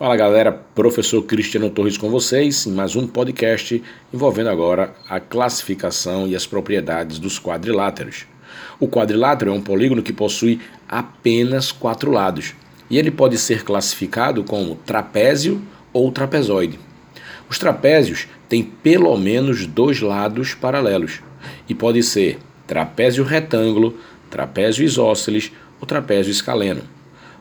Fala galera, professor Cristiano Torres com vocês em mais um podcast envolvendo agora a classificação e as propriedades dos quadriláteros. O quadrilátero é um polígono que possui apenas quatro lados e ele pode ser classificado como trapézio ou trapezoide. Os trapézios têm pelo menos dois lados paralelos e pode ser trapézio retângulo, trapézio isósceles ou trapézio escaleno.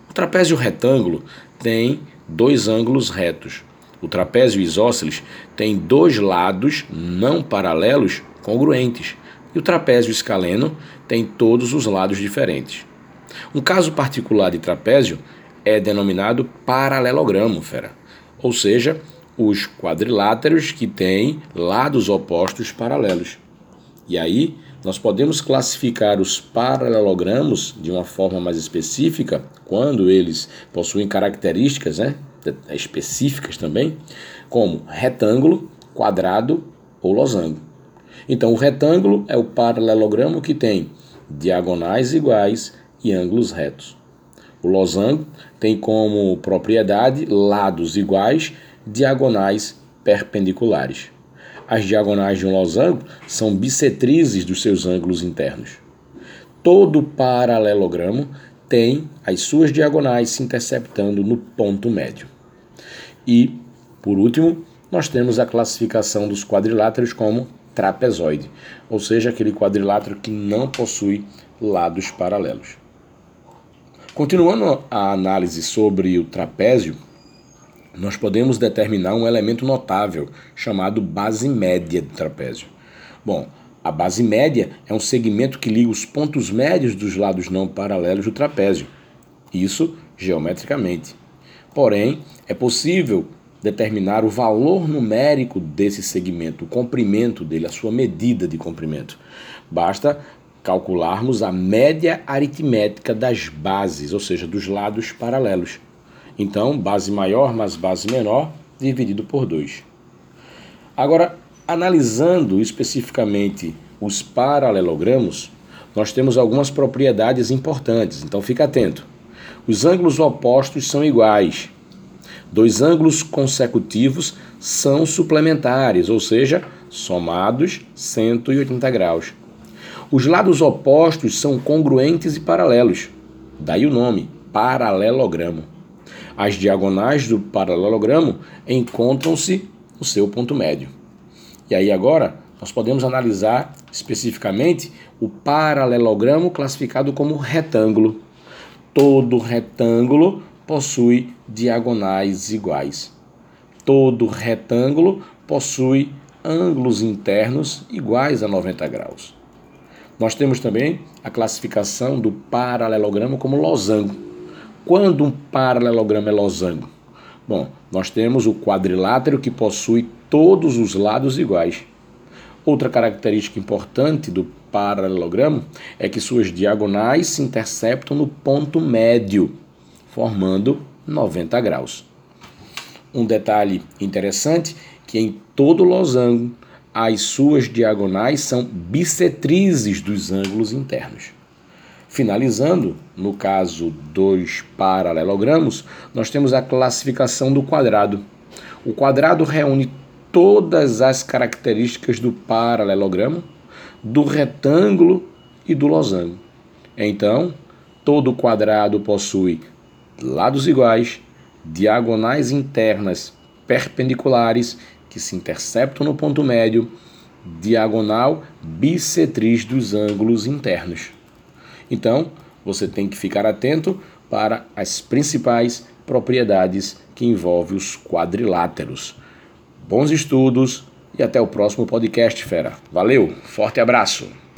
O trapézio retângulo tem dois ângulos retos. O trapézio isósceles tem dois lados não paralelos congruentes. E o trapézio escaleno tem todos os lados diferentes. Um caso particular de trapézio é denominado paralelogramo, fera. Ou seja, os quadriláteros que têm lados opostos paralelos. E aí, nós podemos classificar os paralelogramos de uma forma mais específica, quando eles possuem características né, específicas também, como retângulo, quadrado ou losango. Então, o retângulo é o paralelogramo que tem diagonais iguais e ângulos retos. O losango tem como propriedade lados iguais, diagonais perpendiculares. As diagonais de um losango são bissetrizes dos seus ângulos internos. Todo paralelogramo tem as suas diagonais se interceptando no ponto médio. E, por último, nós temos a classificação dos quadriláteros como trapezoide, ou seja, aquele quadrilátero que não possui lados paralelos. Continuando a análise sobre o trapézio, nós podemos determinar um elemento notável chamado base média do trapézio. Bom, a base média é um segmento que liga os pontos médios dos lados não paralelos do trapézio, isso geometricamente. Porém, é possível determinar o valor numérico desse segmento, o comprimento dele, a sua medida de comprimento. Basta calcularmos a média aritmética das bases, ou seja, dos lados paralelos. Então, base maior mais base menor dividido por 2. Agora, analisando especificamente os paralelogramos, nós temos algumas propriedades importantes, então fica atento. Os ângulos opostos são iguais. Dois ângulos consecutivos são suplementares, ou seja, somados 180 graus. Os lados opostos são congruentes e paralelos, daí o nome, paralelogramo. As diagonais do paralelogramo encontram-se no seu ponto médio. E aí agora nós podemos analisar especificamente o paralelogramo classificado como retângulo. Todo retângulo possui diagonais iguais. Todo retângulo possui ângulos internos iguais a 90 graus. Nós temos também a classificação do paralelogramo como losango. Quando um paralelogramo é losango? Bom, nós temos o quadrilátero que possui todos os lados iguais. Outra característica importante do paralelogramo é que suas diagonais se interceptam no ponto médio, formando 90 graus. Um detalhe interessante que em todo losango as suas diagonais são bissetrizes dos ângulos internos. Finalizando, no caso dos paralelogramos, nós temos a classificação do quadrado. O quadrado reúne todas as características do paralelogramo, do retângulo e do losango. Então, todo quadrado possui lados iguais, diagonais internas perpendiculares que se interceptam no ponto médio, diagonal bissetriz dos ângulos internos. Então, você tem que ficar atento para as principais propriedades que envolvem os quadriláteros. Bons estudos e até o próximo podcast, fera. Valeu, forte abraço!